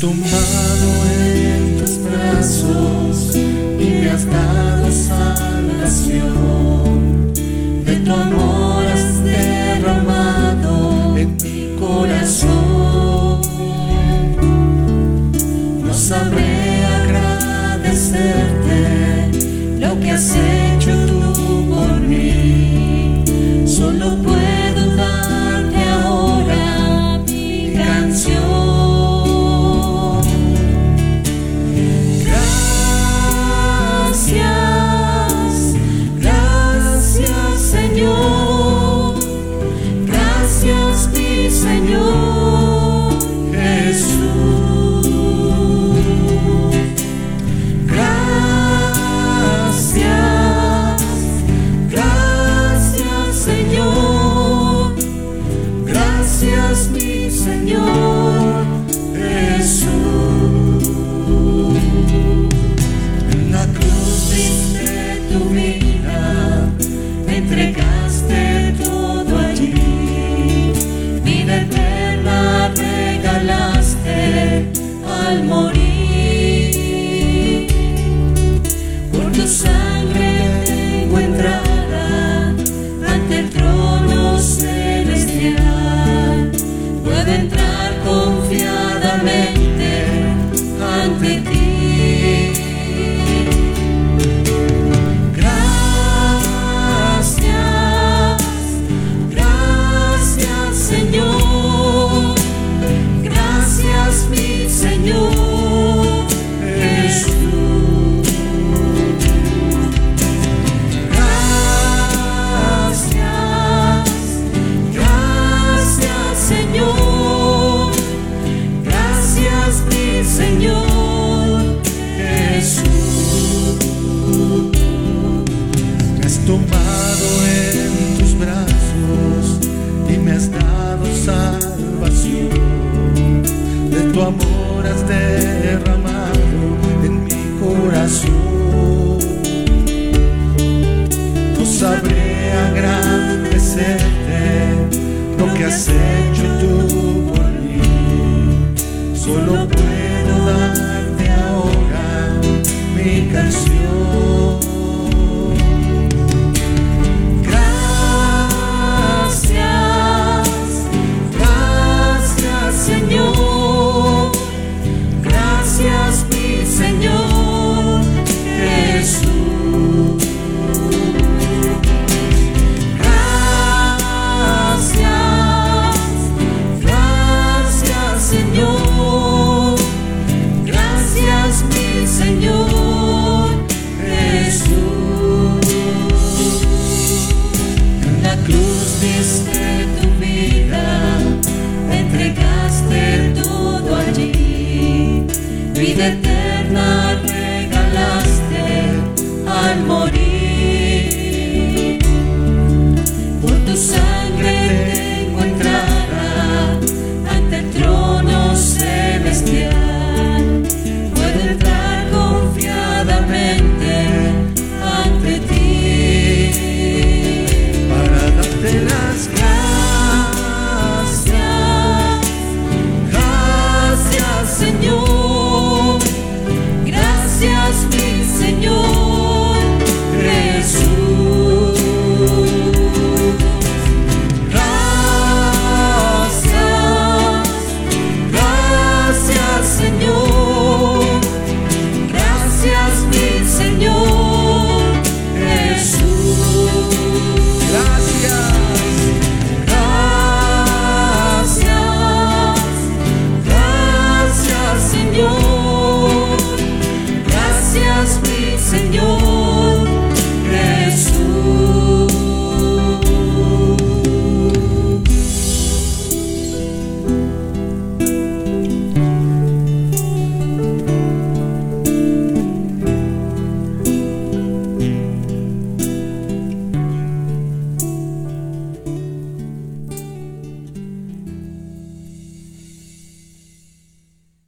tomado en tus brazos y me has dado salvación. De tu amor has derramado en mi corazón. No sabré agradecerte lo que has hecho tú por mí. Solo gracias mi Señor Jesús. En la cruz diste tu vida, entregaste todo allí. Vida eterna regalaste al morir. Gracias mi Señor Jesús. Me has tomado en tus brazos y me has dado salvación. De tu amor has derramado que has hecho tú por mí. Solo puedo darte ahora mi canción. vida eterna regalaste al morir.